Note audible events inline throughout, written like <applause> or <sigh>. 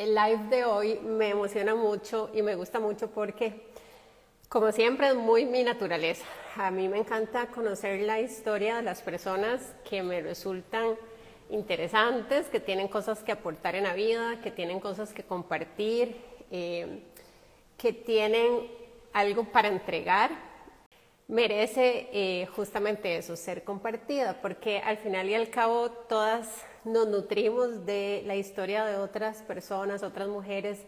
El live de hoy me emociona mucho y me gusta mucho porque, como siempre, es muy mi naturaleza. A mí me encanta conocer la historia de las personas que me resultan interesantes, que tienen cosas que aportar en la vida, que tienen cosas que compartir, eh, que tienen algo para entregar. Merece eh, justamente eso, ser compartida, porque al final y al cabo todas nos nutrimos de la historia de otras personas, otras mujeres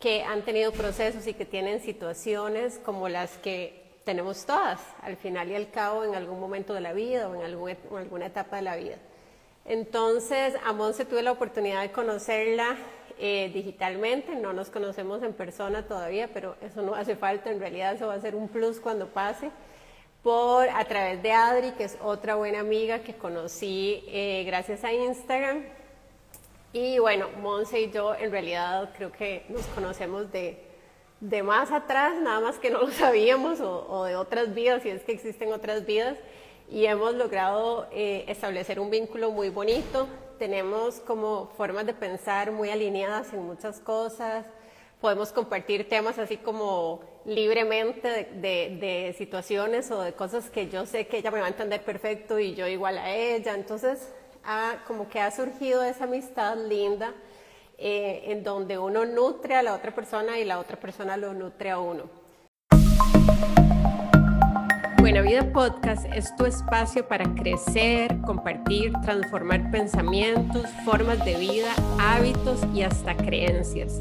que han tenido procesos y que tienen situaciones como las que tenemos todas, al final y al cabo, en algún momento de la vida o en, alguna etapa de la vida. Entonces, a Monse tuve la oportunidad de conocerla eh, digitalmente, no nos conocemos en persona todavía, pero eso no hace falta, en realidad eso va a ser un plus cuando pase por a través de Adri, que es otra buena amiga que conocí eh, gracias a Instagram. Y bueno, Monse y yo en realidad creo que nos conocemos de, de más atrás, nada más que no lo <laughs> sabíamos, o, de otras vidas, si es que existen otras vidas, y hemos logrado eh, establecer un vínculo muy bonito. Tenemos como formas de pensar muy alineadas en muchas cosas, podemos compartir temas así como libremente de, situaciones o de cosas que yo sé que ella me va a entender perfecto y yo igual a ella. Entonces, como que ha surgido esa amistad linda eh, en donde uno nutre a la otra persona y la otra persona lo nutre a uno. Buena Vida Podcast es tu espacio para crecer, compartir, transformar pensamientos, formas de vida, hábitos y hasta creencias.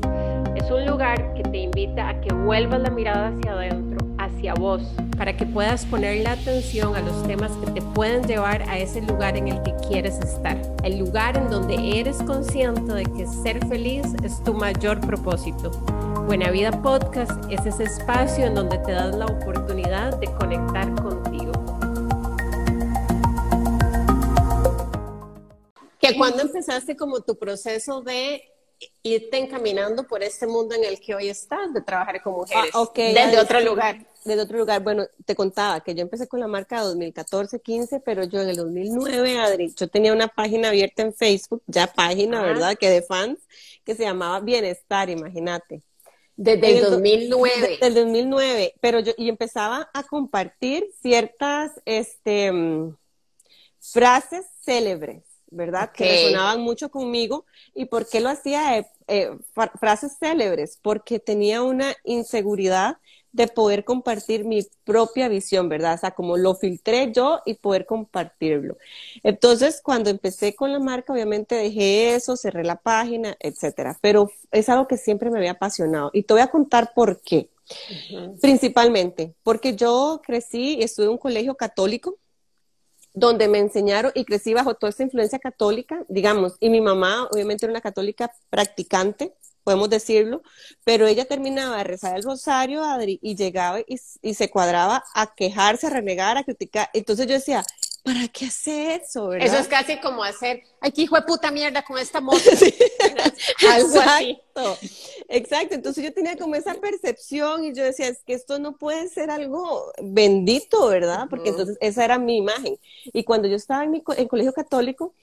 Es un lugar que te invita a que vuelvas la mirada hacia adentro, hacia vos, para que puedas poner la atención a los temas que te pueden llevar a ese lugar en el que quieres estar. El lugar en donde eres consciente de que ser feliz es tu mayor propósito. Buena Vida Podcast es ese espacio en donde te das la oportunidad de conectar contigo. Que cuando empezaste como tu proceso de irte encaminando por este mundo en el que hoy estás, de trabajar con mujeres, ah, desde otro lugar. Desde otro lugar, bueno, te contaba que yo empecé con la marca 2014-15, pero yo en el 2009, Adri, yo tenía una página abierta en Facebook, ya página, ¿verdad? Que de fans, que se llamaba Bienestar, imagínate. Desde el 2009. Desde el 2009, pero yo, y empezaba a compartir ciertas, este, mm, frases célebres ¿verdad? Que resonaban mucho conmigo. ¿Y por qué lo hacía? Eh, eh, frases célebres, porque tenía una inseguridad de poder compartir mi propia visión, ¿verdad? O sea, como lo filtré yo y poder compartirlo. Entonces, cuando empecé con la marca, obviamente dejé eso, cerré la página, etcétera. Pero es algo que siempre me había apasionado. Y te voy a contar por qué. Principalmente, porque yo crecí y estuve en un colegio católico, donde me enseñaron y crecí bajo toda esa influencia católica, digamos, y mi mamá obviamente era una católica practicante, podemos decirlo, pero ella terminaba de rezar el rosario, Adri, y llegaba y, y se cuadraba a quejarse, a renegar, a criticar. Entonces yo decía, ¿para qué hacer eso? ¿verdad? Eso es casi como hacer, ay, qué hijo de puta mierda con esta moto. <laughs> <laughs> Algo exacto, exacto. Entonces yo tenía como esa percepción y yo decía, es que esto no puede ser algo bendito, ¿verdad? Porque entonces esa era mi imagen. Y cuando yo estaba en mi en colegio católico,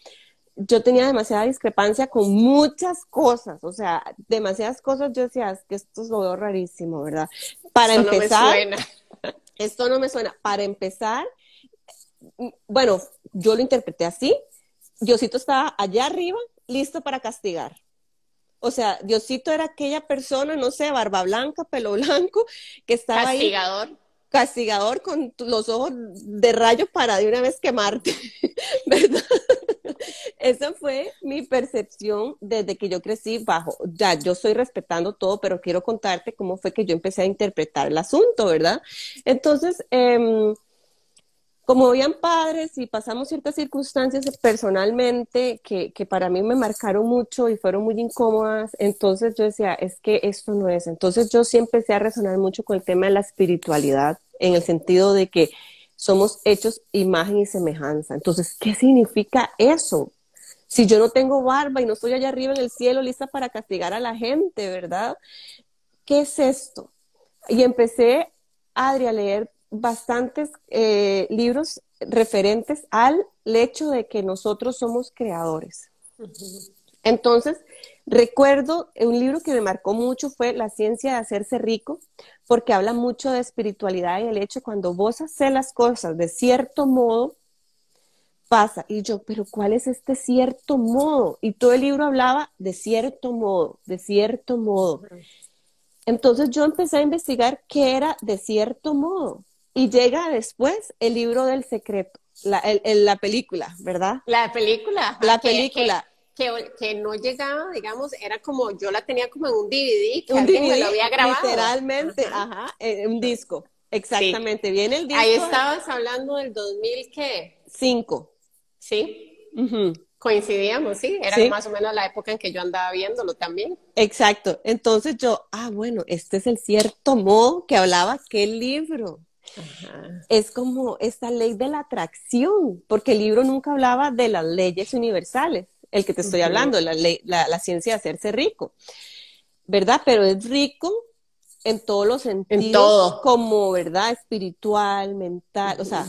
yo tenía demasiada discrepancia con muchas cosas, o sea, demasiadas cosas. Yo decía, es que esto es lo veo rarísimo, ¿verdad? Para empezar, esto no me suena. Para empezar, bueno, yo lo interpreté así. Diosito estaba allá arriba, listo para castigar. O sea, Diosito era aquella persona, no sé, barba blanca, pelo <laughs> blanco, que estaba castigador. ahí. Castigador. con los ojos de rayo para de una vez quemarte, <laughs> ¿verdad? Esa fue mi percepción desde que yo crecí bajo. Ya, yo estoy respetando todo, pero quiero contarte cómo fue que yo empecé a interpretar el asunto, ¿verdad? Entonces, eh, como habían padres y pasamos ciertas circunstancias personalmente que, para mí me marcaron mucho y fueron muy incómodas, entonces yo decía, es que esto no es. Entonces yo sí empecé a resonar mucho con el tema de la espiritualidad, en el sentido de que somos hechos imagen y semejanza. Entonces, ¿qué significa eso? Si yo no tengo barba y no estoy allá arriba en el cielo lista para castigar a la gente, ¿verdad? ¿Qué es esto? Y empecé, Adri, a leer bastantes eh, libros referentes al hecho de que nosotros somos creadores. Entonces, recuerdo un libro que me marcó mucho fue La ciencia de hacerse rico, porque habla mucho de espiritualidad y el hecho cuando vos haces las cosas de cierto modo, pasa. Y yo, pero ¿cuál es este cierto modo? Y todo el libro hablaba de cierto modo, de cierto modo. Entonces yo empecé a investigar qué era de cierto modo. Y llega después el libro del secreto, la, la película, ¿verdad? La película. La película. Que, que, no llegaba, digamos, era como, yo la tenía como en un DVD, que un alguien DVD, me lo había grabado. Literalmente, ajá, un disco. Exactamente, viene el disco. Ahí estabas hablando del 2000, ¿qué? Cinco. Sí. Coincidíamos, sí. Era más o menos la época en que yo andaba viéndolo también. Exacto. Entonces yo, ah, bueno, este es el cierto modo que hablaba aquel libro. Es como esta ley de la atracción, porque el libro nunca hablaba de las leyes universales, el que te estoy hablando, la, ley, la, la, ciencia de hacerse rico, ¿verdad? Pero es rico en todos los sentidos, como, ¿verdad? Espiritual, mental, o sea,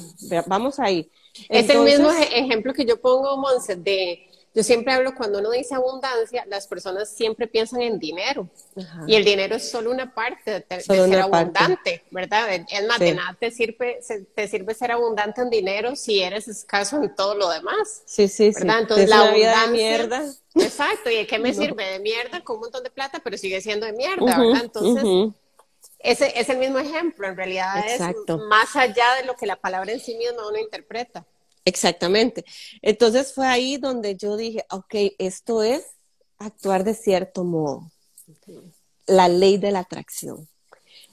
vamos ahí. Es el mismo ejemplo que yo pongo, Monse, de yo siempre hablo cuando uno dice abundancia, las personas siempre piensan en dinero. Y el dinero es solo una parte de, ser abundante, ¿verdad? Es más, de nada te sirve, te sirve ser abundante en dinero si eres escaso en todo lo demás. Sí, sí, ¿verdad? sí. Entonces, la abundancia. De mierda. Exacto, ¿y de qué me sirve? De mierda con un montón de plata, pero sigue siendo de mierda, ¿verdad? Entonces. Ese es el mismo ejemplo, en realidad es más allá de lo que la palabra en sí misma uno interpreta. Exactamente. Entonces fue ahí donde yo dije, ok, esto es actuar de cierto modo, la ley de la atracción.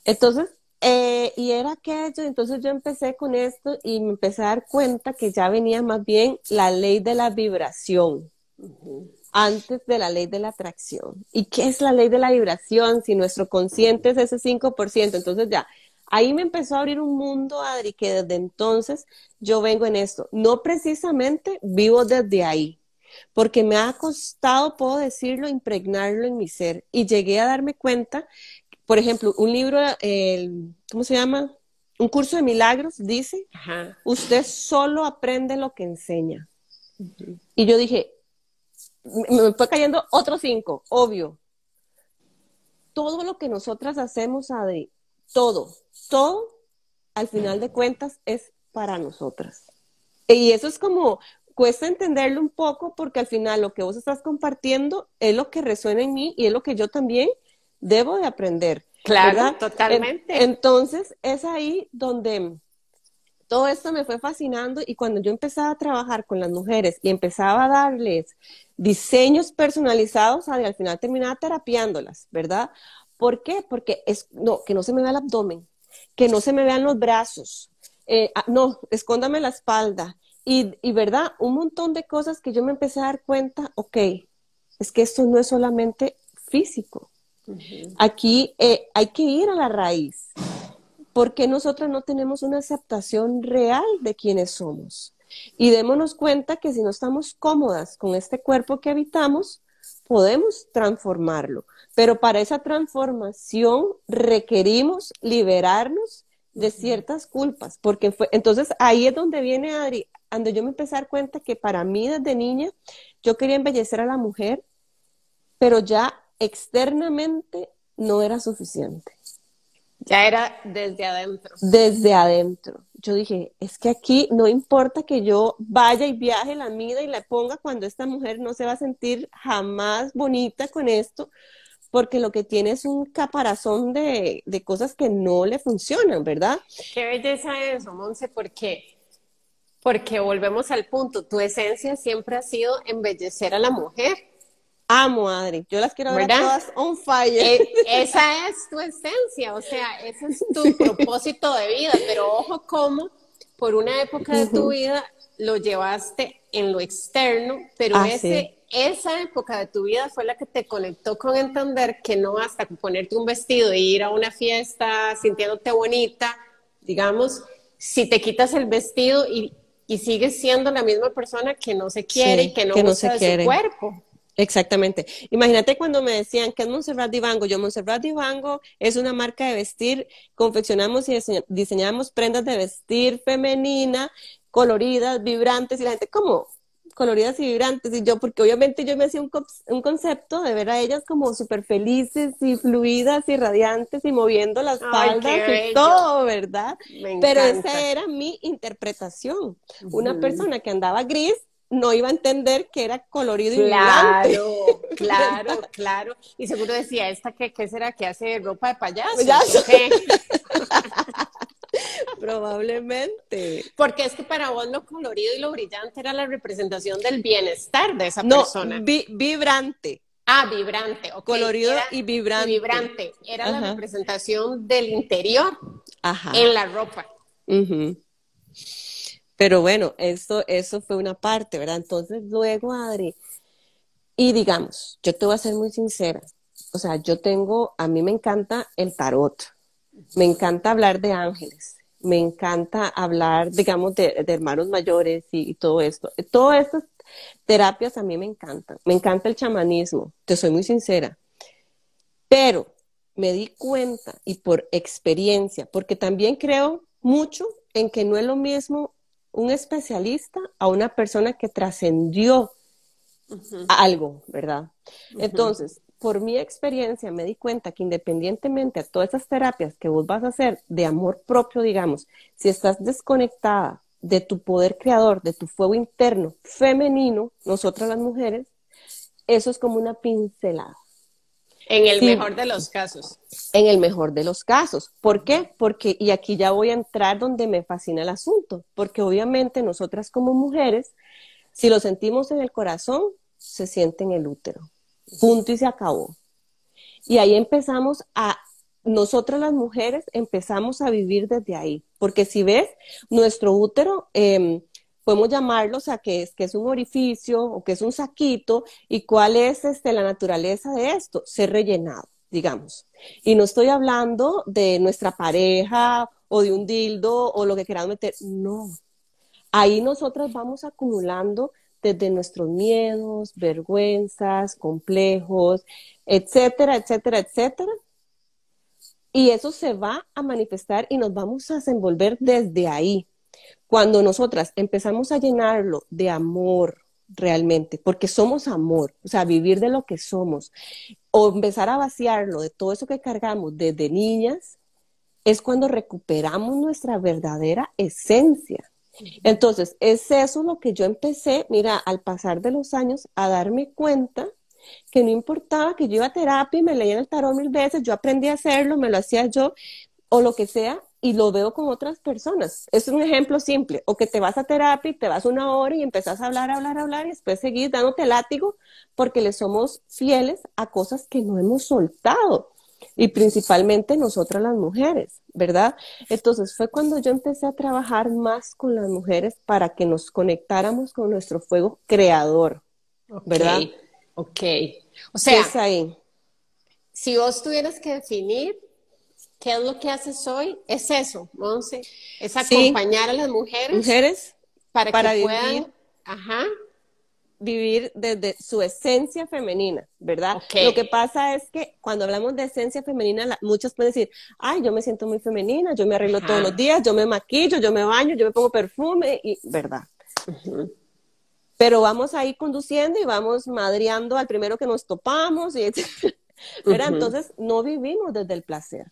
Entonces, eh, y era aquello, entonces yo empecé con esto y me empecé a dar cuenta que ya venía más bien la ley de la vibración antes de la ley de la atracción. ¿Y qué es la ley de la vibración? Si nuestro consciente es ese 5%, entonces ya, ahí me empezó a abrir un mundo, Adri, que desde entonces yo vengo en esto. No precisamente vivo desde ahí, porque me ha costado, puedo decirlo, impregnarlo en mi ser. Y llegué a darme cuenta, por ejemplo, un libro, el, ¿cómo se llama? Un curso de milagros dice, usted solo aprende lo que enseña. Y yo dije, me fue cayendo otro cinco, obvio. Todo lo que nosotras hacemos, Adri, todo, todo, al final de cuentas, es para nosotras. Y eso es como, cuesta entenderlo un poco porque al final lo que vos estás compartiendo es lo que resuena en mí y es lo que yo también debo de aprender. Claro, totalmente. entonces, es ahí donde todo esto me fue fascinando y cuando yo empezaba a trabajar con las mujeres y empezaba a darles diseños personalizados, al final terminaba terapiándolas, ¿verdad? ¿Por qué? Porque es, no, que no se me vea el abdomen, que no se me vean los brazos, eh, ah, no, escóndame la espalda. Y, y, ¿verdad? Un montón de cosas que yo me empecé a dar cuenta, ok, es que esto no es solamente físico. Aquí eh, hay que ir a la raíz. ¿por qué nosotros no tenemos una aceptación real de quienes somos? Y démonos cuenta que si no estamos cómodas con este cuerpo que habitamos, podemos transformarlo. Pero para esa transformación requerimos liberarnos de ciertas culpas, porque fue, entonces ahí es donde viene Adri, donde yo me empecé a dar cuenta que para mí desde niña yo quería embellecer a la mujer, pero ya externamente no era suficiente. Ya era desde adentro. Desde adentro. Yo dije, es que aquí no importa que yo vaya y viaje, la mida y la ponga cuando esta mujer no se va a sentir jamás bonita con esto, porque lo que tiene es un caparazón de, de cosas que no le funcionan, ¿verdad? Qué belleza eso, Monse, porque, porque volvemos al punto, tu esencia siempre ha sido embellecer a la mujer Amo, Adri. Yo las quiero ver todas on fire. Eh, <laughs> esa es tu esencia, o sea, ese es tu propósito de vida, pero ojo cómo por una época de tu vida lo llevaste en lo externo, pero ah, ese, esa época de tu vida fue la que te conectó con entender que no basta con ponerte un vestido e ir a una fiesta sintiéndote bonita, digamos, si te quitas el vestido y, y sigues siendo la misma persona que no se quiere y que no, usa su cuerpo. Exactamente. Imagínate cuando me decían que es Montserrat Divango. Yo, Montserrat Divango es una marca de vestir, confeccionamos y diseñamos prendas de vestir femenina, coloridas, vibrantes, y la gente, ¿cómo? coloridas y vibrantes. Y yo, porque obviamente yo me hacía un, un concepto de ver a ellas como súper felices y fluidas y radiantes y moviendo las faldas y todo, ¿verdad? Pero esa era mi interpretación. Una persona que andaba gris no iba a entender que era colorido y vibrante. Claro, <laughs> claro, claro. Y seguro decía, ¿esta qué, qué será que hace ropa de payaso? ¿Payaso? <laughs> Probablemente. Porque es que para vos lo colorido y lo brillante era la representación del bienestar de esa persona. vibrante. Ah, vibrante. Colorido y vibrante. vibrante. Era la representación del interior en la ropa. Pero bueno, eso, eso fue una parte, ¿verdad? Entonces luego, Adri, y digamos, yo te voy a ser muy sincera. O sea, yo tengo, a mí me encanta el tarot, me encanta hablar de ángeles, me encanta hablar, digamos, de, hermanos mayores y, todo esto. Todas estas terapias a mí me encantan. Me encanta el chamanismo, te soy muy sincera. Pero me di cuenta y por experiencia, porque también creo mucho en que no es lo mismo un especialista a una persona que trascendió algo, ¿verdad? Entonces, por mi experiencia me di cuenta que independientemente de todas esas terapias que vos vas a hacer de amor propio, digamos, si estás desconectada de tu poder creador, de tu fuego interno femenino, nosotras las mujeres, eso es como una pincelada. En el mejor de los casos. En el mejor de los casos. ¿Por qué? Porque, y aquí ya voy a entrar donde me fascina el asunto, porque obviamente nosotras como mujeres, si lo sentimos en el corazón, se siente en el útero punto y se acabó. Y ahí empezamos a, nosotras las mujeres empezamos a vivir desde ahí, porque si ves, nuestro útero, em, podemos llamarlo, o sea, que es, que es un orificio o que es un saquito, y cuál es este, la naturaleza de esto, ser rellenado, digamos. Y no estoy hablando de nuestra pareja o de un dildo o lo que queramos meter, no. Ahí nosotras vamos acumulando desde nuestros miedos, vergüenzas, complejos, etcétera, etcétera, etcétera. Y eso se va a manifestar y nos vamos a desenvolver desde ahí. Cuando nosotras empezamos a llenarlo de amor realmente, porque somos amor, o sea, vivir de lo que somos, o empezar a vaciarlo de todo eso que cargamos desde niñas, es cuando recuperamos nuestra verdadera esencia. Entonces, es eso lo que yo empecé, mira, al pasar de los años, a darme cuenta que no importaba que yo iba a terapia y me leía el tarot mil veces, yo aprendí a hacerlo, me lo hacía yo, o lo que sea, y lo veo con otras personas. Es un ejemplo simple, o que te vas a terapia y te vas una hora y empezás a hablar, hablar, hablar, y después seguís dándote látigo porque le somos fieles a cosas que no hemos soltado y principalmente nosotras las mujeres, ¿verdad? Entonces fue cuando yo empecé a trabajar más con las mujeres para que nos conectáramos con nuestro fuego creador, ¿verdad? Ok. O sea, ahí. si vos tuvieras que definir qué es lo que haces hoy, es eso, Monse, es acompañar a las mujeres, mujeres para, que puedan, ajá, vivir desde su esencia femenina, ¿verdad? Lo que pasa es que cuando hablamos de esencia femenina, muchos pueden decir, ay, yo me siento muy femenina, yo me arreglo todos los días, yo me maquillo, yo me baño, yo me pongo perfume, y, ¿verdad? Pero vamos ahí conduciendo y vamos madreando al primero que nos topamos, y. <laughs> Entonces, no vivimos desde el placer.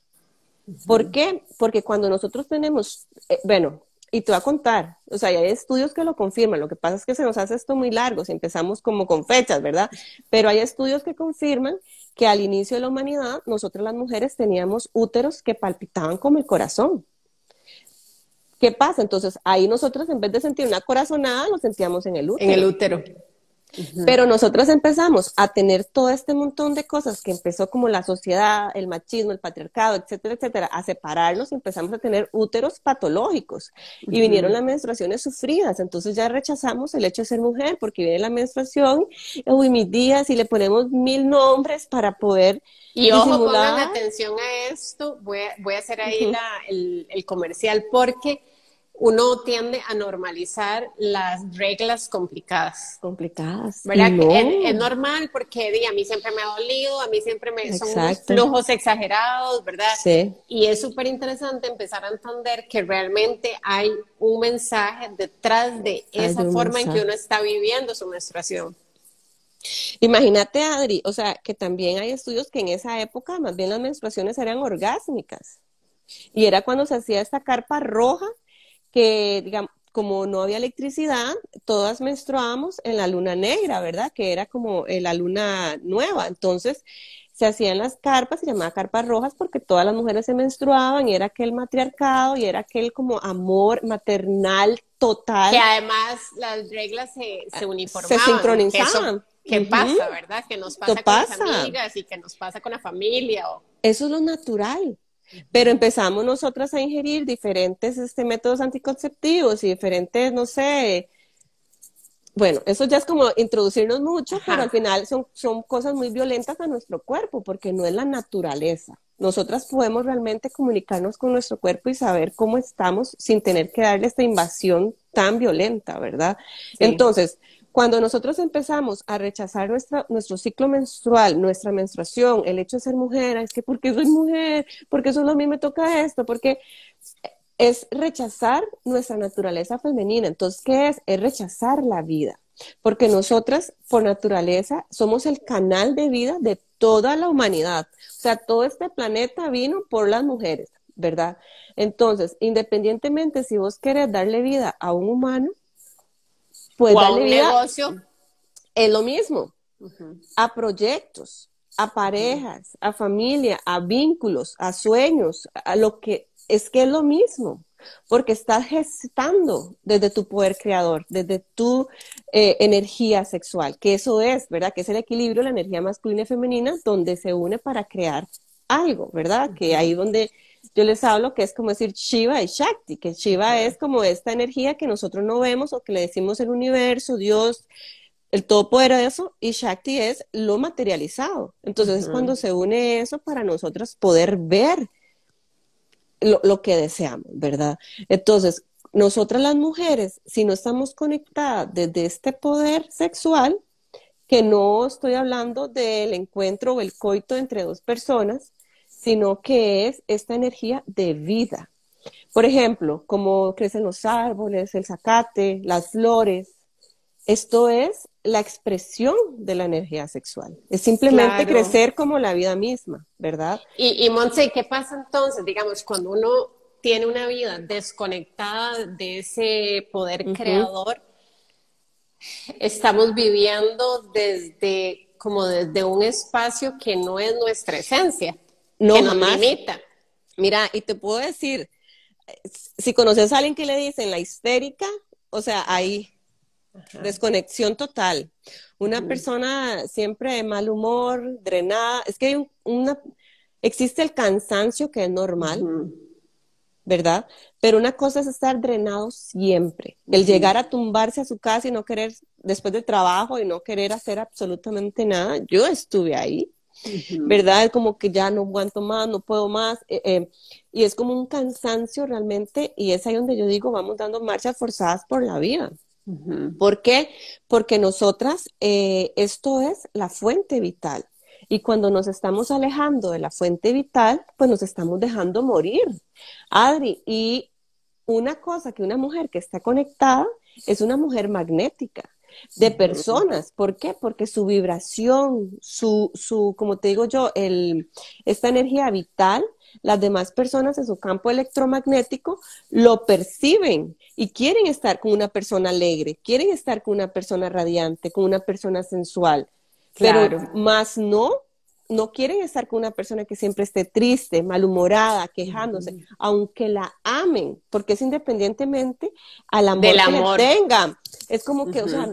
¿Por qué? Porque cuando nosotros tenemos, eh, bueno, y te voy a contar, o sea, hay estudios que lo confirman, lo que pasa es que se nos hace esto muy largo, si empezamos como con fechas, ¿verdad? Pero hay estudios que confirman que al inicio de la humanidad, nosotros las mujeres teníamos úteros que palpitaban como el corazón. ¿Qué pasa? Entonces, ahí nosotros en vez de sentir una corazonada, lo sentíamos en el útero. En el útero. Pero nosotros empezamos a tener todo este montón de cosas que empezó como la sociedad, el machismo, el patriarcado, etcétera, etcétera, a separarlos y empezamos a tener úteros patológicos. Y vinieron las menstruaciones sufridas, entonces ya rechazamos el hecho de ser mujer porque viene la menstruación, uy, mis días y le ponemos mil nombres para poder y ojo, pongan atención a esto, voy a, voy a hacer ahí el, el comercial porque uno tiende a normalizar las reglas complicadas. Complicadas. ¿Verdad? Es, normal porque a mí siempre me ha dolido, a mí siempre me son unos flujos exagerados, ¿verdad? Sí. Y es súper interesante empezar a entender que realmente hay un mensaje detrás de esa forma en que uno está viviendo su menstruación. Imagínate, Adri, o sea, que también hay estudios que en esa época más bien las menstruaciones eran orgásmicas. Y era cuando se hacía esta carpa roja que, digamos, como no había electricidad, todas menstruábamos en la luna negra, ¿verdad? Que era como eh, la luna nueva. Entonces, se hacían las carpas, se llamaban carpas rojas porque todas las mujeres se menstruaban y era aquel matriarcado y era aquel como amor maternal total. Que además las reglas se, se uniformaban. Se sincronizaban. ¿Qué pasa, verdad? Que nos pasa con las amigas y que nos pasa con la familia. Eso es lo natural. Pero empezamos nosotras a ingerir diferentes este, métodos anticonceptivos y diferentes, no sé, bueno, eso ya es como introducirnos mucho, pero al final son, son cosas muy violentas a nuestro cuerpo, porque no es la naturaleza. Nosotras podemos realmente comunicarnos con nuestro cuerpo y saber cómo estamos sin tener que darle esta invasión tan violenta, ¿verdad? Entonces, cuando nosotros empezamos a rechazar nuestra, nuestro ciclo menstrual, nuestra menstruación, el hecho de ser mujer, es que porque soy mujer, porque solo a mí me toca esto, porque es rechazar nuestra naturaleza femenina. Entonces, ¿qué es? Es rechazar la vida. Porque nosotras, por naturaleza, somos el canal de vida de toda la humanidad. O sea, todo este planeta vino por las mujeres, ¿verdad? Entonces, independientemente si vos querés darle vida a un humano, pues a un negocio. Es lo mismo. A proyectos, a parejas, a familia, a vínculos, a sueños, a lo que es que es lo mismo, porque estás gestando desde tu poder creador, desde tu eh, energía sexual, que eso es, ¿verdad? Que es el equilibrio, la energía masculina y femenina, donde se une para crear algo, ¿verdad? Que ahí donde yo les hablo que es como decir Shiva y Shakti, que Shiva es como esta energía que nosotros no vemos o que le decimos el universo, Dios, el todopoderoso, y Shakti es lo materializado. Entonces es cuando se une eso para nosotros poder ver lo, lo que deseamos, ¿verdad? Entonces, nosotras las mujeres, si no estamos conectadas desde este poder sexual, que no estoy hablando del encuentro o el coito entre dos personas, sino que es esta energía de vida. Por ejemplo, como crecen los árboles, el zacate, las flores. Esto es la expresión de la energía sexual. Es simplemente crecer como la vida misma, ¿verdad? Y, y Monse, ¿qué pasa entonces? Digamos, cuando uno tiene una vida desconectada de ese poder creador, estamos viviendo desde como desde un espacio que no es nuestra esencia no que jamás. Mira, y te puedo decir, si conoces a alguien que le dicen la histérica, o sea, hay desconexión total. Una persona siempre de mal humor, drenada, es que hay una, existe el cansancio que es normal, ¿verdad? Pero una cosa es estar drenado siempre, el llegar a tumbarse a su casa y no querer, después del trabajo y no querer hacer absolutamente nada. Yo estuve ahí. ¿Verdad? Como que ya no aguanto más, no puedo más. Eh, eh, y es como un cansancio realmente, y es ahí donde yo digo, vamos dando marchas forzadas por la vida. ¿Por qué? Porque nosotras, eh, esto es la fuente vital. Y cuando nos estamos alejando de la fuente vital, pues nos estamos dejando morir. Adri, y una cosa que una mujer que está conectada es una mujer magnética de personas. ¿Por qué? Porque su vibración, su, su, como te digo yo, el, esta energía vital, las demás personas en su campo electromagnético lo perciben y quieren estar con una persona alegre, quieren estar con una persona radiante, con una persona sensual, pero más no no quieren estar con una persona que siempre esté triste, malhumorada, quejándose, aunque la amen, porque es independientemente al amor que le tengan. Es como que, o sea,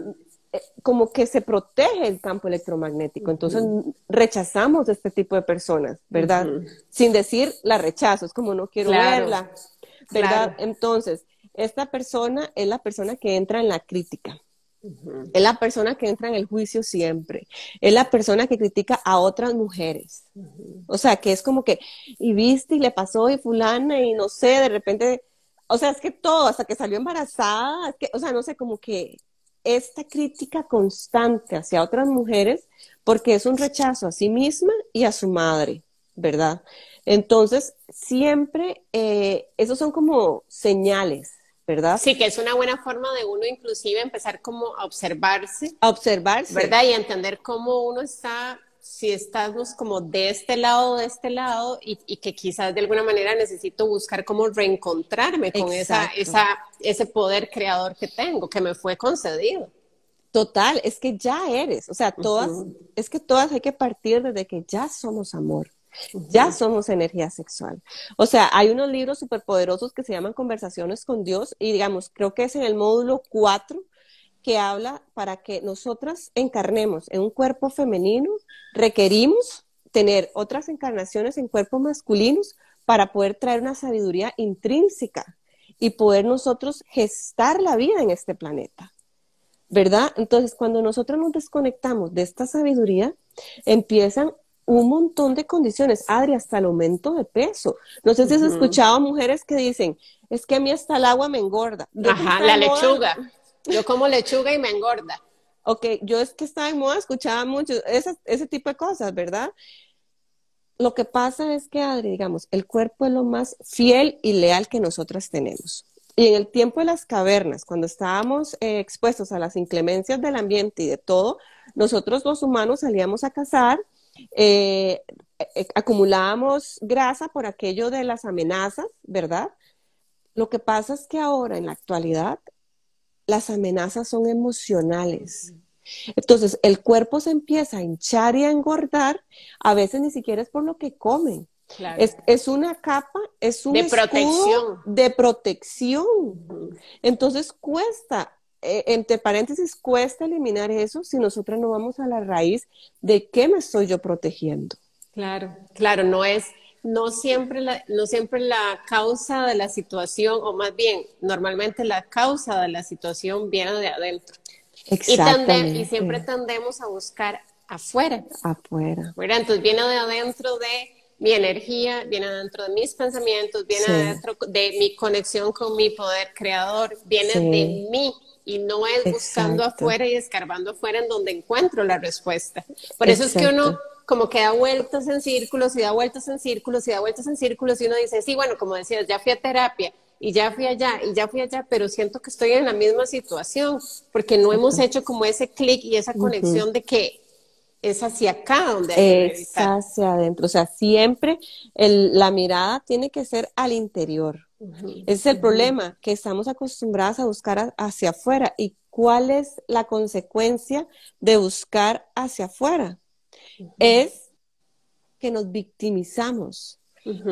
eh, como que se protege el campo electromagnético. Entonces rechazamos este tipo de personas, ¿verdad? Sin decir la rechazo, es como no quiero verla, ¿verdad? Entonces, esta persona es la persona que entra en la crítica. Es la persona que entra en el juicio siempre. Es la persona que critica a otras mujeres. O sea, que es como que, y viste y le pasó y fulana y no sé, de repente o sea, es que todo, hasta que salió embarazada, o sea, no sé, como que esta crítica constante hacia otras mujeres, porque es un rechazo a sí misma y a su madre, ¿verdad? Entonces, siempre, eh, esos son como señales, ¿verdad? Sí, que es una buena forma de uno inclusive empezar como a observarse. A observarse. ¿Verdad? Y entender cómo uno está si estamos como de este lado, de este lado, y, que quizás de alguna manera necesito buscar cómo reencontrarme con esa, esa, ese poder creador que tengo, que me fue concedido. Total, es que ya eres, o sea, todas, es que todas hay que partir desde que ya somos amor. Ya somos energía sexual. O sea, hay unos libros superpoderosos que se llaman Conversaciones con Dios y digamos, creo que es en el módulo 4 que habla para que nosotras encarnemos en un cuerpo femenino, requerimos tener otras encarnaciones en cuerpos masculinos para poder traer una sabiduría intrínseca y poder nosotros gestar la vida en este planeta. ¿Verdad? Entonces, cuando nosotros nos desconectamos de esta sabiduría, empiezan un montón de condiciones. Adri, hasta el aumento de peso. No sé si has escuchado mujeres que dicen, es que a mí hasta el agua me engorda. Ajá, la lechuga. Yo como lechuga y me engorda. Ok, yo es que estaba en moda, escuchaba mucho ese, ese tipo de cosas, ¿verdad? Lo que pasa es que, Adri, digamos, el cuerpo es lo más fiel y leal que nosotras tenemos. Y en el tiempo de las cavernas, cuando estábamos eh, expuestos a las inclemencias del ambiente y de todo, nosotros los humanos salíamos a cazar, eh, eh, acumulábamos grasa por aquello de las amenazas, ¿verdad? Lo que pasa es que ahora, en la actualidad, las amenazas son emocionales. Entonces, el cuerpo se empieza a hinchar y a engordar, a veces ni siquiera es por lo que comen. Es, una capa, es un de protección. De protección. Entonces cuesta, eh, entre paréntesis, cuesta eliminar eso si nosotros no vamos a la raíz de qué me estoy yo protegiendo. Claro, claro, no es, no siempre, la, no siempre la causa de la situación, o más bien, normalmente la causa de la situación viene de adentro. Exactamente. Y, siempre tendemos a buscar afuera. Afuera. Entonces viene de adentro de mi energía, viene dentro de mis pensamientos, viene dentro de mi conexión con mi poder creador, viene de mí y no es buscando afuera y escarbando afuera en donde encuentro la respuesta. Por eso es que uno como que da vueltas en círculos y da vueltas en círculos y da vueltas en círculos y uno dice, sí, bueno, como decías, ya fui a terapia y ya fui allá y ya fui allá, pero siento que estoy en la misma situación porque no hemos hecho como ese clic y esa conexión de que es hacia acá donde hay Es hacia adentro, o sea, siempre la mirada tiene que ser al interior. Ese es el problema, que estamos acostumbradas a buscar hacia afuera. ¿Y cuál es la consecuencia de buscar hacia afuera? es que nos victimizamos.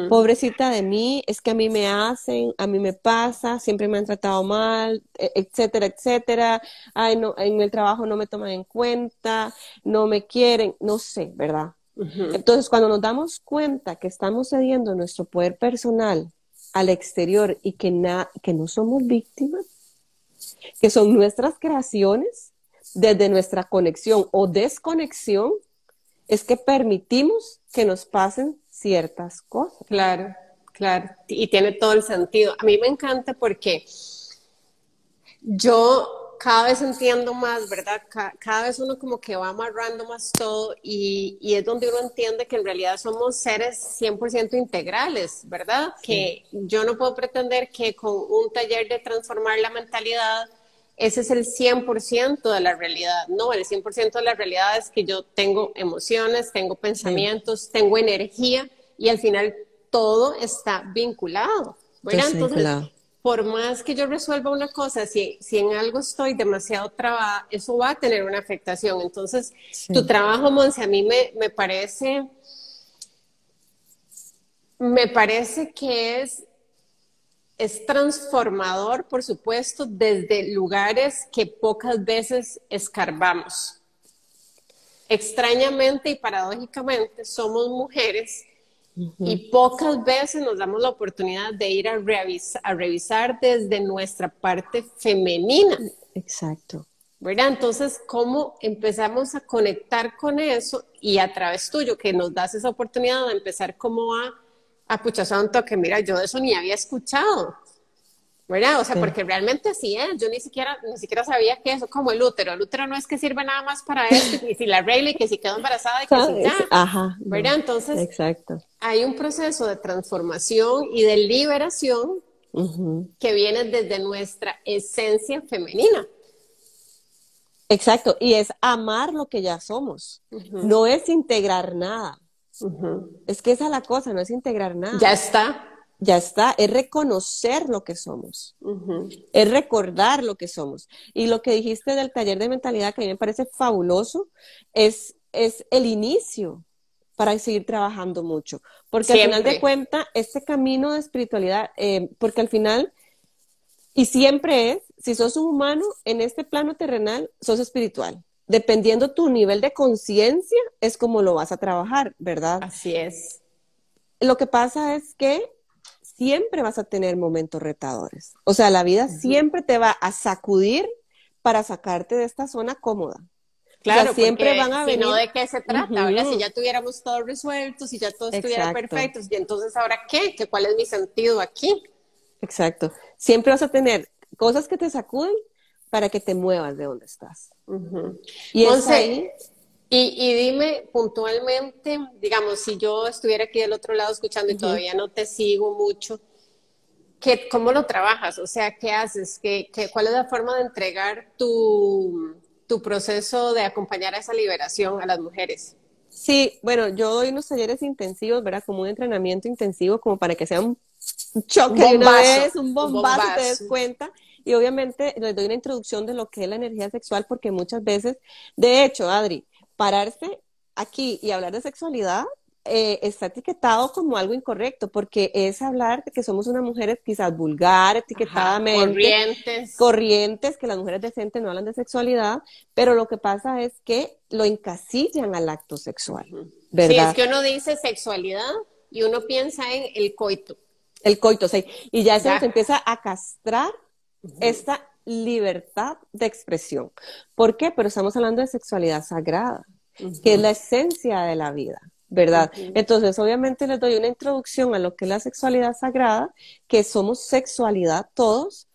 Pobrecita de mí, es que a mí me hacen, a mí me pasa, siempre me han tratado mal, e, etcétera, etcétera. Ay, no, en el trabajo no me toman en cuenta, no me quieren, no sé, ¿verdad? Entonces, cuando nos damos cuenta que estamos cediendo nuestro poder personal al exterior y que, que no somos víctimas, que son nuestras creaciones, desde nuestra conexión o desconexión, es que permitimos que nos pasen ciertas cosas. Claro, claro, y tiene todo el sentido. A mí me encanta porque yo cada vez entiendo más, ¿verdad? Cada, vez uno como que va amarrando más todo y, es donde uno entiende que en realidad somos seres 100% integrales, ¿verdad? Que yo no puedo pretender que con un taller de transformar la mentalidad ese es el 100% de la realidad. No, el 100% de la realidad es que yo tengo emociones, tengo pensamientos, tengo energía y al final todo está vinculado. Entonces, por más que yo resuelva una cosa, si, si en algo estoy demasiado trabada, eso va a tener una afectación. Entonces, tu trabajo, Monse, a mí me, me parece, me parece que es es transformador, por supuesto, desde lugares que pocas veces escarbamos. Extrañamente y paradójicamente somos mujeres y pocas veces nos damos la oportunidad de ir a, a revisar desde nuestra parte femenina. Exacto. ¿verdad? Entonces, ¿cómo empezamos a conectar con eso y a través tuyo, que nos das esa oportunidad de empezar como a a pucha santo que mira, yo de eso ni había escuchado. ¿Verdad? O sea, porque realmente así es. Yo ni siquiera, ni siquiera sabía que eso, como el útero. El útero no es que sirva nada más para esto, y si la regla y que si quedó embarazada y que si ya. Ajá. ¿Verdad? Entonces, exacto. hay un proceso de transformación y de liberación que viene desde nuestra esencia femenina. Exacto, y es amar lo que ya somos, no es integrar nada. Es que esa es la cosa, no es integrar nada. Ya está. Ya está, es reconocer lo que somos, es recordar lo que somos. Y lo que dijiste del taller de mentalidad, que a mí me parece fabuloso, es, es el inicio para seguir trabajando mucho. Porque al final de cuentas, este camino de espiritualidad, eh, porque al final, y siempre es, si sos un humano en este plano terrenal, sos espiritual. Dependiendo tu nivel de conciencia, es como lo vas a trabajar, ¿verdad? Así es. Lo que pasa es que siempre vas a tener momentos retadores. O sea, la vida siempre te va a sacudir para sacarte de esta zona cómoda. Claro, siempre van a venir. Si no, ¿de qué se trata? Si ya tuviéramos todo resuelto, si ya todo estuviera perfecto, y entonces ahora qué? ¿Qué ¿Cuál es mi sentido aquí? Exacto. Siempre vas a tener cosas que te sacuden para que te muevas de donde estás. Y ahí... Y, dime puntualmente, digamos, si yo estuviera aquí del otro lado escuchando y todavía no te sigo mucho, ¿qué, ¿cómo lo trabajas? O sea, ¿qué haces? ¿Qué, qué, cuál es la forma de entregar tu, tu proceso de acompañar a esa liberación a las mujeres? Sí, bueno, yo doy unos talleres intensivos, ¿verdad? Como un entrenamiento intensivo, como para que sea un choque de una vez, un bombazo, te des cuenta. Y obviamente les doy una introducción de lo que es la energía sexual, porque muchas veces, de hecho, Adri, pararse aquí y hablar de sexualidad eh, está etiquetado como algo incorrecto, porque es hablar de que somos una mujer quizás vulgar, etiquetadamente. corrientes. Corrientes, que las mujeres decentes no hablan de sexualidad, pero lo que pasa es que lo encasillan al acto sexual, ¿verdad? Sí, es que uno dice sexualidad y uno piensa en el coito. El coito, sí. Y ya se nos empieza a castrar esta libertad de expresión. ¿Por qué? Pero estamos hablando de sexualidad sagrada, que es la esencia de la vida. ¿verdad? Entonces, obviamente les doy una introducción a lo que es la sexualidad sagrada, que somos sexualidad todos,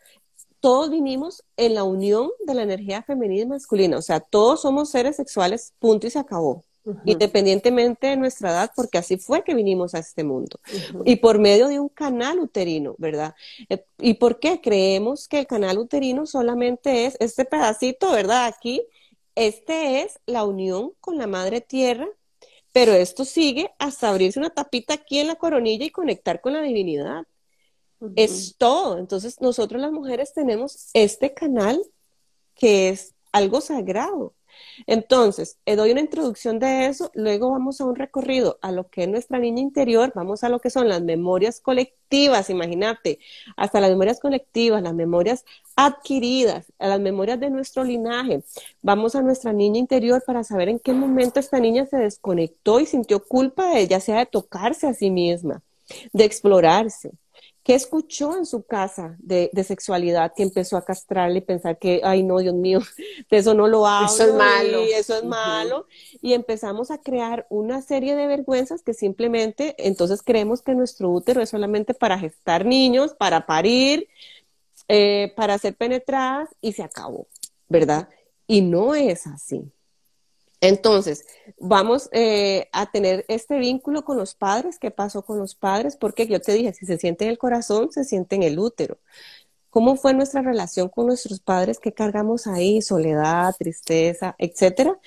todos vinimos en la unión de la energía femenina y masculina, o sea, todos somos seres sexuales, punto y se acabó. Independientemente de nuestra edad, porque así fue que vinimos a este mundo. Y por medio de un canal uterino, ¿verdad? Eh, ¿Y por qué creemos que el canal uterino solamente es este pedacito, ¿verdad? Aquí, este es la unión con la madre tierra pero esto sigue hasta abrirse una tapita aquí en la coronilla y conectar con la divinidad. Es todo. Entonces, nosotros las mujeres tenemos este canal que es algo sagrado. Entonces, eh, doy una introducción de eso, luego vamos a un recorrido a lo que es nuestra niña interior, vamos a lo que son las memorias colectivas, imagínate, hasta las memorias colectivas, las memorias adquiridas, a las memorias de nuestro linaje. Vamos a nuestra niña interior para saber en qué momento esta niña se desconectó y sintió culpa de ella, sea de tocarse a sí misma, de explorarse ¿Qué escuchó en su casa de, sexualidad que empezó a castrarle y pensar que, ay no, Dios mío, <laughs> de eso no lo hago? Eso es malo. Y eso es malo. Y empezamos a crear una serie de vergüenzas que simplemente, entonces creemos que nuestro útero es solamente para gestar niños, para parir, eh, para ser penetradas y se acabó, ¿verdad? Y no es así. Entonces, vamos eh, a tener este vínculo con los padres. ¿Qué pasó con los padres? Porque yo te dije, si se siente en el corazón, se siente en el útero. ¿Cómo fue nuestra relación con nuestros padres? ¿Qué cargamos ahí? Soledad, tristeza, etcétera.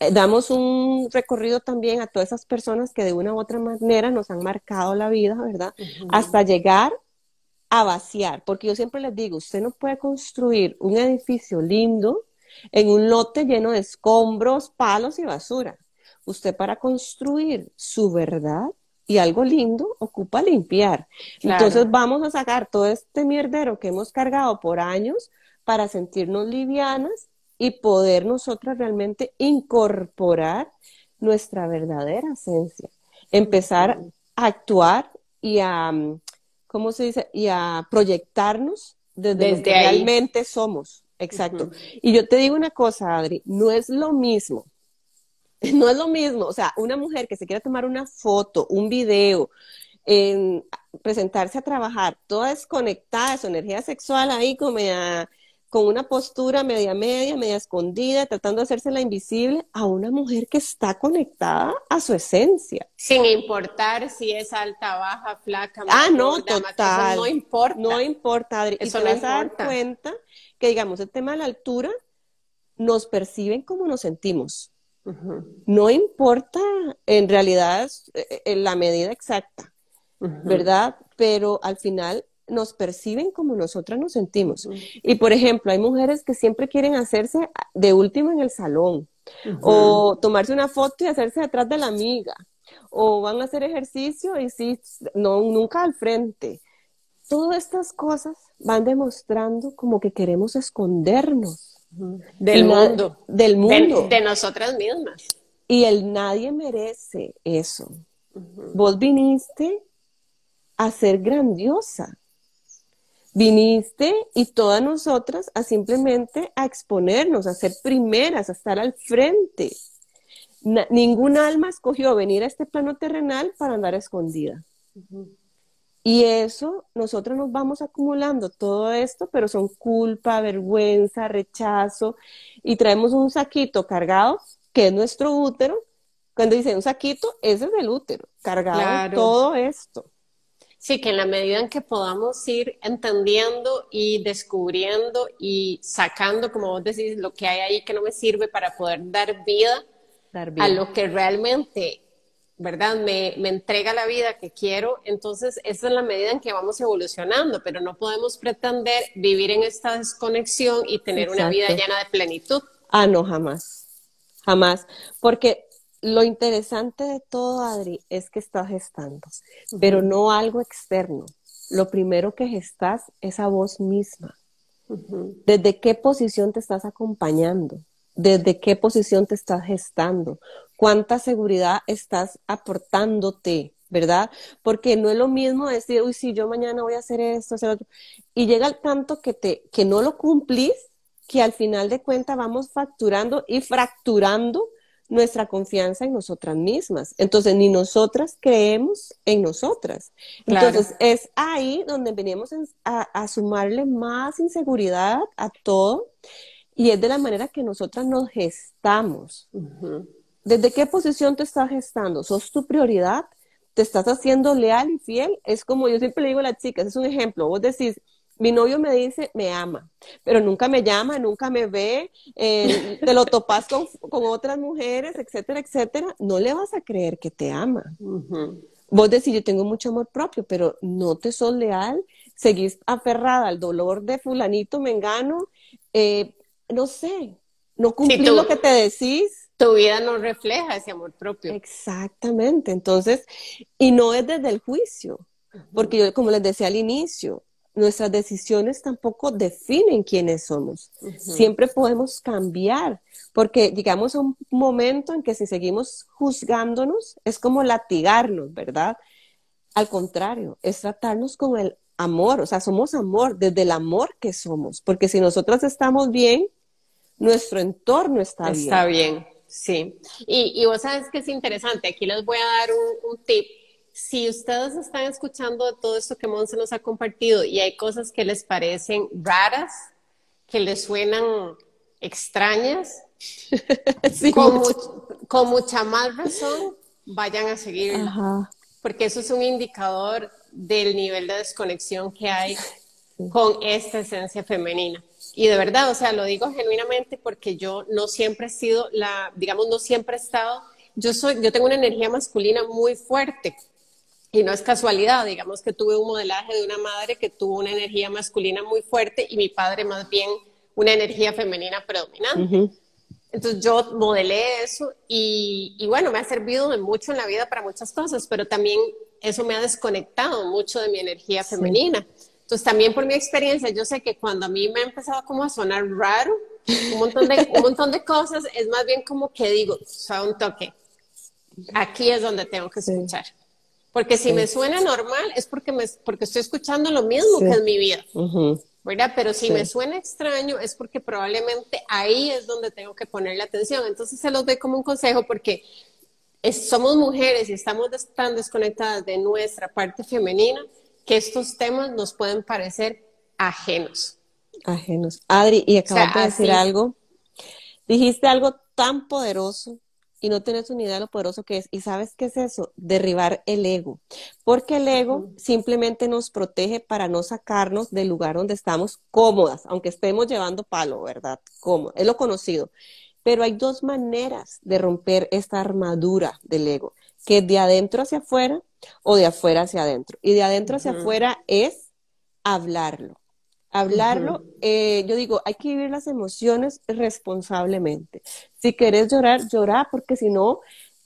Eh, damos un recorrido también a todas esas personas que de una u otra manera nos han marcado la vida, ¿verdad? Hasta llegar a vaciar. Porque yo siempre les digo, usted no puede construir un edificio lindo en un lote lleno de escombros, palos y basura. Usted para construir su verdad y algo lindo ocupa limpiar. Entonces vamos a sacar todo este mierdero que hemos cargado por años para sentirnos livianas y poder nosotras realmente incorporar nuestra verdadera esencia. Empezar a actuar y a, ¿cómo se dice? Y a proyectarnos desde, lo que realmente somos. Exacto. Y yo te digo una cosa, Adri, no es lo mismo. <laughs> No es lo mismo. O sea, una mujer que se quiera tomar una foto, un video, en presentarse a trabajar toda desconectada de su energía sexual ahí como con una postura media media, media escondida, tratando de hacerse la invisible, a una mujer que está conectada a su esencia. Sin importar si es alta, baja, flaca. Ah, no, total. no importa. No importa, Adri. Eso y te vas a dar cuenta que, digamos, el tema de la altura nos perciben como nos sentimos. No importa en realidad eh, eh, la medida exacta, ¿verdad? Pero al final nos perciben como nosotras nos sentimos. Y por ejemplo, hay mujeres que siempre quieren hacerse de último en el salón, o tomarse una foto y hacerse detrás de la amiga, o van a hacer ejercicio y sí, no, nunca al frente. Todas estas cosas van demostrando como que queremos escondernos del mundo. Del mundo. De, nosotras mismas. Y el nadie merece eso. Vos viniste a ser grandiosa. Viniste y todas nosotras a simplemente a exponernos, a ser primeras, a estar al frente. ningún alma escogió venir a este plano terrenal para andar escondida. Y eso, nosotros nos vamos acumulando todo esto, pero son culpa, vergüenza, rechazo, y traemos un saquito cargado, que es nuestro útero. Cuando dice un saquito, ese es el útero, cargado todo esto. Sí, que en la medida en que podamos ir entendiendo y descubriendo y sacando, como vos decís, lo que hay ahí que no me sirve para poder dar vida, dar vida. a lo que realmente ¿verdad? Me, entrega la vida que quiero, entonces esa es la medida en que vamos evolucionando, pero no podemos pretender vivir en esta desconexión y tener una vida llena de plenitud. Ah, no, jamás, jamás, porque lo interesante de todo, Adri, es que estás gestando, pero no algo externo. Lo primero que gestas es a vos misma. ¿Desde qué posición te estás acompañando? ¿Desde qué posición te estás gestando? Cuánta seguridad estás aportándote, ¿verdad? Porque no es lo mismo decir, uy, si yo mañana voy a hacer esto, hacer otro, y llega el tanto que, te, que no lo cumplís, que al final de cuentas vamos facturando y fracturando nuestra confianza en nosotras mismas. Entonces, ni nosotras creemos en nosotras. Entonces, es ahí donde venimos a, sumarle más inseguridad a todo y es de la manera que nosotras nos gestamos. ¿Desde qué posición te estás gestando? ¿Sos tu prioridad? ¿Te estás haciendo leal y fiel? Es como yo siempre le digo a las chicas, es un ejemplo. Vos decís, mi novio me dice, me ama, pero nunca me llama, nunca me ve, eh, <laughs> te lo topas con, otras mujeres, etcétera, etcétera. No le vas a creer que te ama. Vos decís, yo tengo mucho amor propio, pero no te sos leal, seguís aferrada al dolor de fulanito, mengano, eh, no sé, no cumplís lo que te decís tu vida no refleja ese amor propio. Exactamente, entonces, y no es desde el juicio, porque yo, como les decía al inicio, nuestras decisiones tampoco definen quiénes somos. Siempre podemos cambiar, porque llegamos a un momento en que si seguimos juzgándonos, es como latigarnos, ¿verdad? Al contrario, es tratarnos con el amor, o sea, somos amor, desde el amor que somos, porque si nosotros estamos bien, nuestro entorno está, bien. Está bien. Sí, y, vos sabes que es interesante, aquí les voy a dar un, tip. Si ustedes están escuchando todo esto que Monse nos ha compartido y hay cosas que les parecen raras, que les suenan extrañas, <laughs> con, mucha más razón, vayan a seguirla. Porque eso es un indicador del nivel de desconexión que hay con esta esencia femenina. Y de verdad, o sea, lo digo genuinamente porque yo no siempre he sido la, digamos, no siempre he estado, yo soy, yo tengo una energía masculina muy fuerte. Y no es casualidad, digamos que tuve un modelaje de una madre que tuvo una energía masculina muy fuerte y mi padre más bien una energía femenina predominante. Entonces yo modelé eso y, y, bueno, me ha servido de mucho en la vida para muchas cosas, pero también eso me ha desconectado mucho de mi energía femenina. Entonces, también por mi experiencia, yo sé que cuando a mí me ha empezado como a sonar raro, un montón de, un montón de cosas, es más bien como que digo, o un toque. Aquí es donde tengo que escuchar. Porque si me suena normal es porque, me, porque estoy escuchando lo mismo que es mi vida. ¿verdad? Pero si me suena extraño es porque probablemente ahí es donde tengo que ponerle atención. Entonces se los doy como un consejo porque somos mujeres y estamos tan desconectadas de nuestra parte femenina que estos temas nos pueden parecer ajenos. Ajenos. Adri, y acabas de decir algo. Dijiste algo tan poderoso y no tienes una idea de lo poderoso que es. ¿Y sabes qué es eso? Derribar el ego. Porque el ego simplemente nos protege para no sacarnos del lugar donde estamos cómodas, aunque estemos llevando palo, ¿verdad? Cómodo. Es lo conocido. Pero hay dos maneras de romper esta armadura del ego, que de adentro hacia afuera o de afuera hacia adentro. Y de adentro hacia afuera es hablarlo. Hablarlo, eh, yo digo, hay que vivir las emociones responsablemente. Si querés llorar, llorar, porque si no,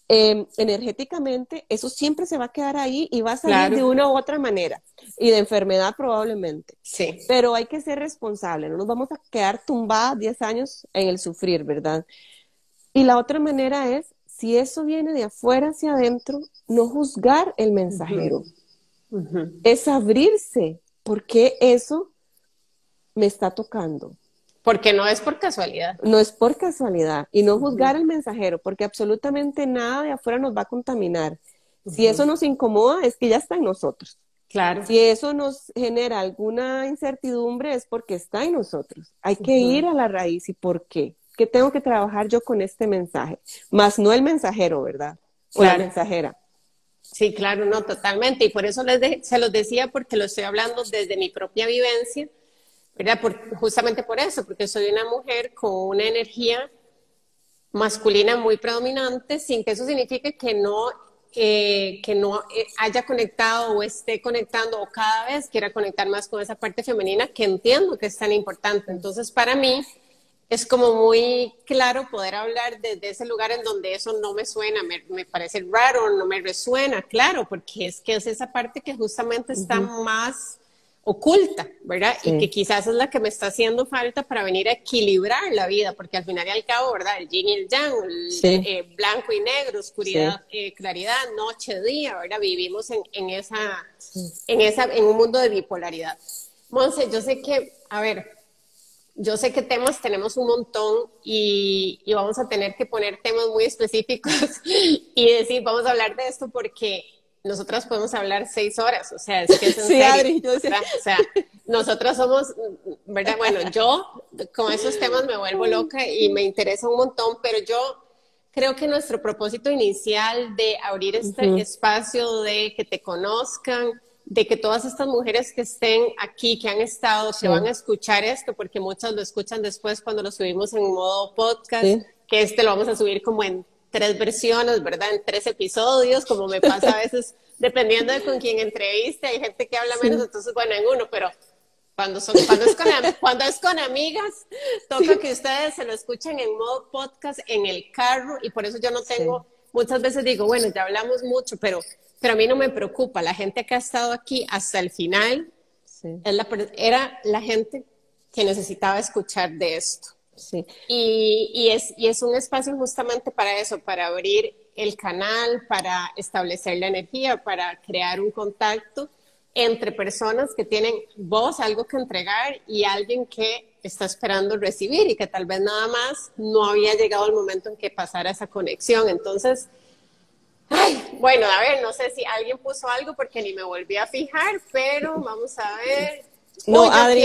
em, energéticamente, eso siempre se va a quedar ahí y va a salir de una u otra manera. Y de enfermedad probablemente. Sí. Pero hay que ser responsable, no nos vamos a quedar tumbadas 10 años en el sufrir, ¿verdad? Y la otra manera es, si eso viene de afuera hacia adentro, no juzgar el mensajero. Es abrirse, porque eso me está tocando. Porque no es por casualidad. No es por casualidad. Y no juzgar al mensajero, porque absolutamente nada de afuera nos va a contaminar. Si eso nos incomoda, es que ya está en nosotros. Claro. Si eso nos genera alguna incertidumbre, es porque está en nosotros. Hay que ir a la raíz y por qué. ¿Qué tengo que trabajar yo con este mensaje? Más no el mensajero, ¿verdad? O la mensajera. Sí, claro, no, totalmente. Y por eso les se los decía, porque lo estoy hablando desde mi propia vivencia ¿verdad? justamente por eso, porque soy una mujer con una energía masculina muy predominante, sin que eso signifique que no, eh, que no eh, haya conectado o esté conectando o cada vez quiera conectar más con esa parte femenina que entiendo que es tan importante. Entonces, para mí es como muy claro poder hablar desde ese lugar en donde eso no me suena, me, me parece raro, no me resuena, claro, porque es que es esa parte que justamente está más oculta, ¿verdad? Y que quizás es la que me está haciendo falta para venir a equilibrar la vida, porque al final y al cabo, ¿verdad? El yin y el yang, eh, blanco y negro, oscuridad, eh, claridad, noche, día, ¿verdad? Vivimos en, en, esa, en, esa, en un mundo de bipolaridad. Monse, yo sé que, a ver, yo sé que temas tenemos un montón y, y vamos a tener que poner temas muy específicos <laughs> y decir, vamos a hablar de esto porque nosotras podemos hablar seis horas, o sea, es que es en <laughs> sí, Adri, yo sé. O sea, nosotras somos, ¿verdad? Bueno, yo con esos temas me vuelvo loca y me interesa un montón, pero yo creo que nuestro propósito inicial de abrir este espacio, de que te conozcan, de que todas estas mujeres que estén aquí, que han estado, se van a escuchar esto, porque muchas lo escuchan después cuando lo subimos en modo podcast, que este lo vamos a subir como en tres versiones, ¿verdad? En tres episodios, como me pasa a veces, <laughs> dependiendo de con quién entreviste, hay gente que habla menos, entonces, bueno, en uno, pero cuando, son, cuando, es, con, <laughs> cuando es con amigas, toca que ustedes se lo escuchen en modo podcast en el carro y por eso yo no tengo, muchas veces digo, bueno, ya hablamos mucho, pero, pero a mí no me preocupa, la gente que ha estado aquí hasta el final era la gente que necesitaba escuchar de esto. Sí. Y, y, es, y es un espacio justamente para eso, para abrir el canal, para establecer la energía, para crear un contacto entre personas que tienen voz, algo que entregar y alguien que está esperando recibir y que tal vez nada más no había llegado el momento en que pasara esa conexión. Entonces, ay, bueno, a ver, no sé si alguien puso algo porque ni me volví a fijar, pero vamos a ver. No, Adri,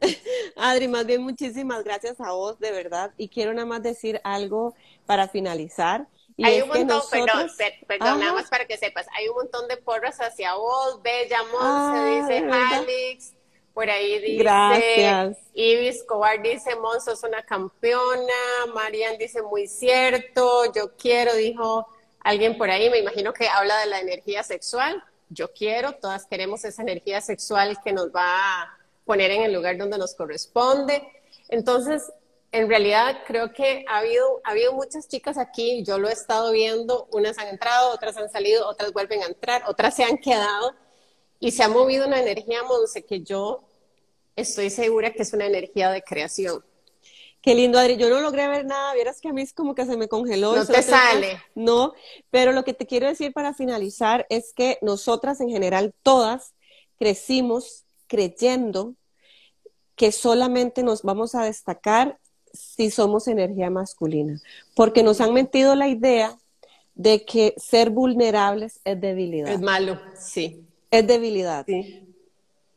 <laughs> Adri, más bien muchísimas gracias a vos, de verdad. Y quiero nada más decir algo para finalizar. hay un montón, perdón, perdón nada más para que sepas, hay un montón de porras hacia vos, Bella Monse, ah, dice Alex, por ahí dice Gracias. Ibis Cobar dice Monzo es una campeona, Marian dice muy cierto, yo quiero, dijo alguien por ahí, me imagino que habla de la energía sexual, yo quiero, todas queremos esa energía sexual que nos va a poner en el lugar donde nos corresponde. Entonces, en realidad creo que ha habido, ha habido muchas chicas aquí, yo lo he estado viendo, unas han entrado, otras han salido, otras vuelven a entrar, otras se han quedado y se ha movido una energía, Monse, que yo estoy segura que es una energía de creación. Qué lindo, Adri. Yo no logré ver nada. Vieras que a mí es como que se me congeló. No te sale. No, pero lo que te quiero decir para finalizar es que nosotras en general, todas, crecimos creyendo que solamente nos vamos a destacar si somos energía masculina, porque nos han metido la idea de que ser vulnerables es debilidad. Es malo, sí. Es debilidad. Sí.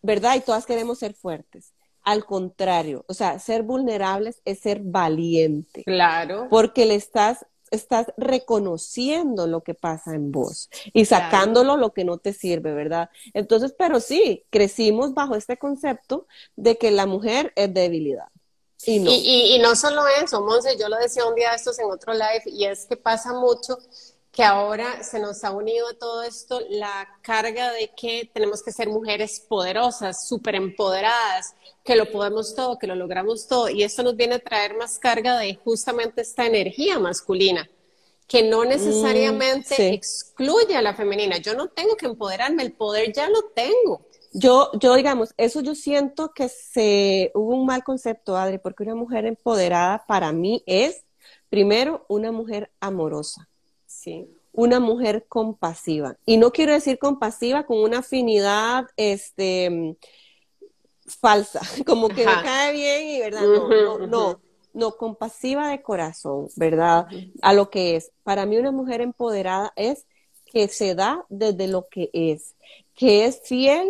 ¿Verdad? Y todas queremos ser fuertes. Al contrario, o sea, ser vulnerables es ser valiente. Claro. Porque le estás estás reconociendo lo que pasa en vos y sacándolo lo que no te sirve, ¿verdad? Entonces, pero sí, crecimos bajo este concepto de que la mujer es debilidad. Y no. Y, no solo eso, Monse, yo lo decía un día estos en otro live, y es que pasa mucho que ahora se nos ha unido a todo esto la carga de que tenemos que ser mujeres poderosas, súper empoderadas, que lo podemos todo, que lo logramos todo. Y esto nos viene a traer más carga de justamente esta energía masculina, que no necesariamente mm, excluye a la femenina. Yo no tengo que empoderarme, el poder ya lo tengo. Yo, yo, digamos, eso yo siento que se hubo un mal concepto, Adri, porque una mujer empoderada para mí es, primero, una mujer amorosa. Sí una mujer compasiva. Y no quiero decir compasiva con una afinidad este, falsa, <laughs> como que me cae bien y verdad, no, no, no, no, compasiva de corazón, ¿verdad? A lo que es. Para mí una mujer empoderada es que se da desde lo que es, que es fiel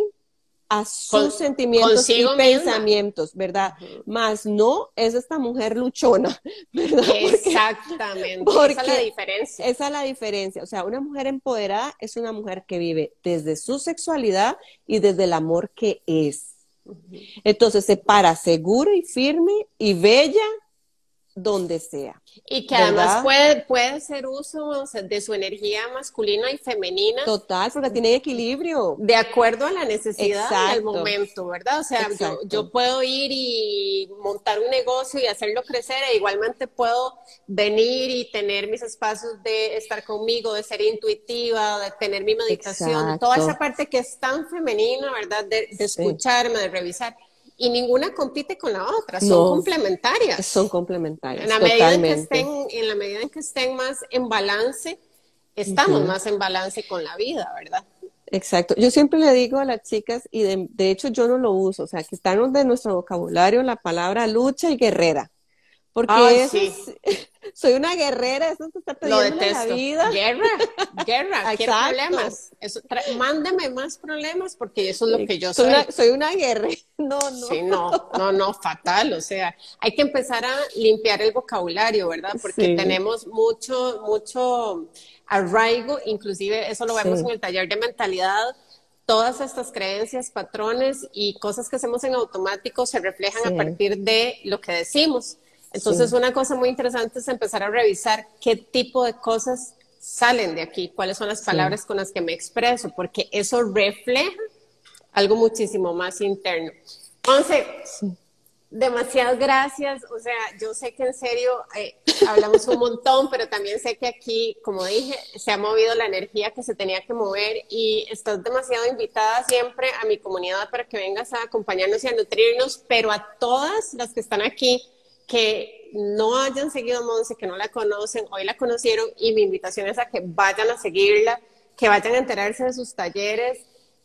a sus sentimientos y pensamientos, ¿verdad? Más no es esta mujer luchona, <laughs> ¿verdad? Exactamente. esa es la diferencia. Esa es la diferencia. O sea, una mujer empoderada es una mujer que vive desde su sexualidad y desde el amor que es. Entonces se para segura y firme y bella donde sea. Y que además puede, puede ser uso de su energía masculina y femenina. Total, porque tiene equilibrio. De acuerdo a la necesidad del momento, ¿verdad? O sea, yo, puedo ir y montar un negocio y hacerlo crecer, e igualmente puedo venir y tener mis espacios de estar conmigo, de ser intuitiva, de tener mi meditación, toda esa parte que es tan femenina, ¿verdad? de escucharme, de revisar y ninguna compite con la otra, son complementarias. Son complementarias. En la, medida en, que estén, en la medida en que estén más en balance, estamos más en balance con la vida, ¿verdad? Exacto. Yo siempre le digo a las chicas, y de, de hecho yo no lo uso, o sea, que están de nuestro vocabulario la palabra lucha y guerrera. Porque <laughs> soy una guerrera, eso te está pidiendo la vida. Guerra, guerra, <laughs> ¿qué problemas? mándeme más problemas porque eso es lo que yo soy. Soy una, guerrera, <laughs> no, no. Sí, no, no, no, fatal, o sea, hay que empezar a limpiar el vocabulario, ¿verdad? Porque tenemos mucho, mucho arraigo, inclusive eso lo vemos en el taller de mentalidad, todas estas creencias, patrones y cosas que hacemos en automático se reflejan a partir de lo que decimos. Entonces, una cosa muy interesante es empezar a revisar qué tipo de cosas salen de aquí, cuáles son las palabras con las que me expreso, porque eso refleja algo muchísimo más interno. Entonces, demasiadas gracias. O sea, yo sé que en serio eh, hablamos un montón, pero también sé que aquí, como dije, se ha movido la energía que se tenía que mover y estás demasiado invitada siempre a mi comunidad para que vengas a acompañarnos y a nutrirnos, pero a todas las que están aquí que no hayan seguido a Monse, que no la conocen, hoy la conocieron y mi invitación es a que vayan a seguirla, que vayan a enterarse de sus talleres.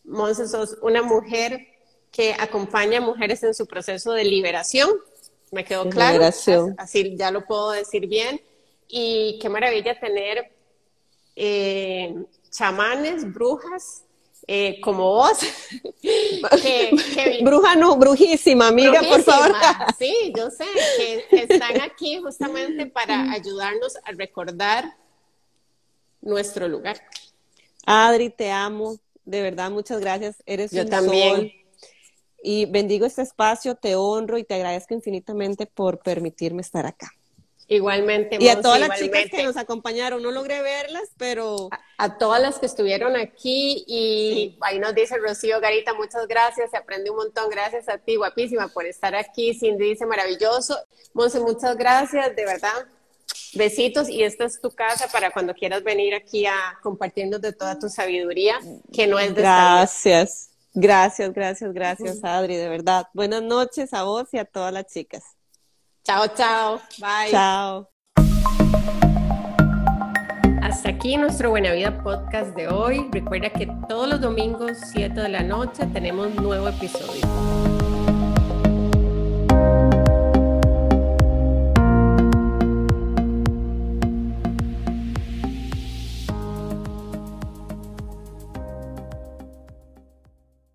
Monse, sos una mujer que acompaña a mujeres en su proceso de liberación, me quedó claro, liberación. así ya lo puedo decir bien, y qué maravilla tener eh, chamanes, brujas, eh, como vos. <laughs> Bruja no, brujísima, amiga, por favor. Sí, yo sé que están aquí justamente para ayudarnos a recordar nuestro lugar. Adri, te amo, de verdad, muchas gracias. Eres yo un también. Y bendigo este espacio, te honro y te agradezco infinitamente por permitirme estar acá. Igualmente. Y a todas las chicas que nos acompañaron, no logré verlas, pero... A, todas las que estuvieron aquí y ahí nos dice Rocío Garita, muchas gracias, se aprende un montón, gracias a ti, guapísima, por estar aquí, Cindy dice maravilloso. Monse, muchas gracias, de verdad. Besitos y esta es tu casa para cuando quieras venir aquí a compartirnos de toda tu sabiduría, que no es de Gracias, gracias, gracias, gracias, Adri, de verdad. Buenas noches a vos y a todas las chicas. Chao, chao. Bye. Chao. Hasta aquí nuestro Buena Vida podcast de hoy. Recuerda que todos los domingos, 7 de la noche, tenemos nuevo episodio.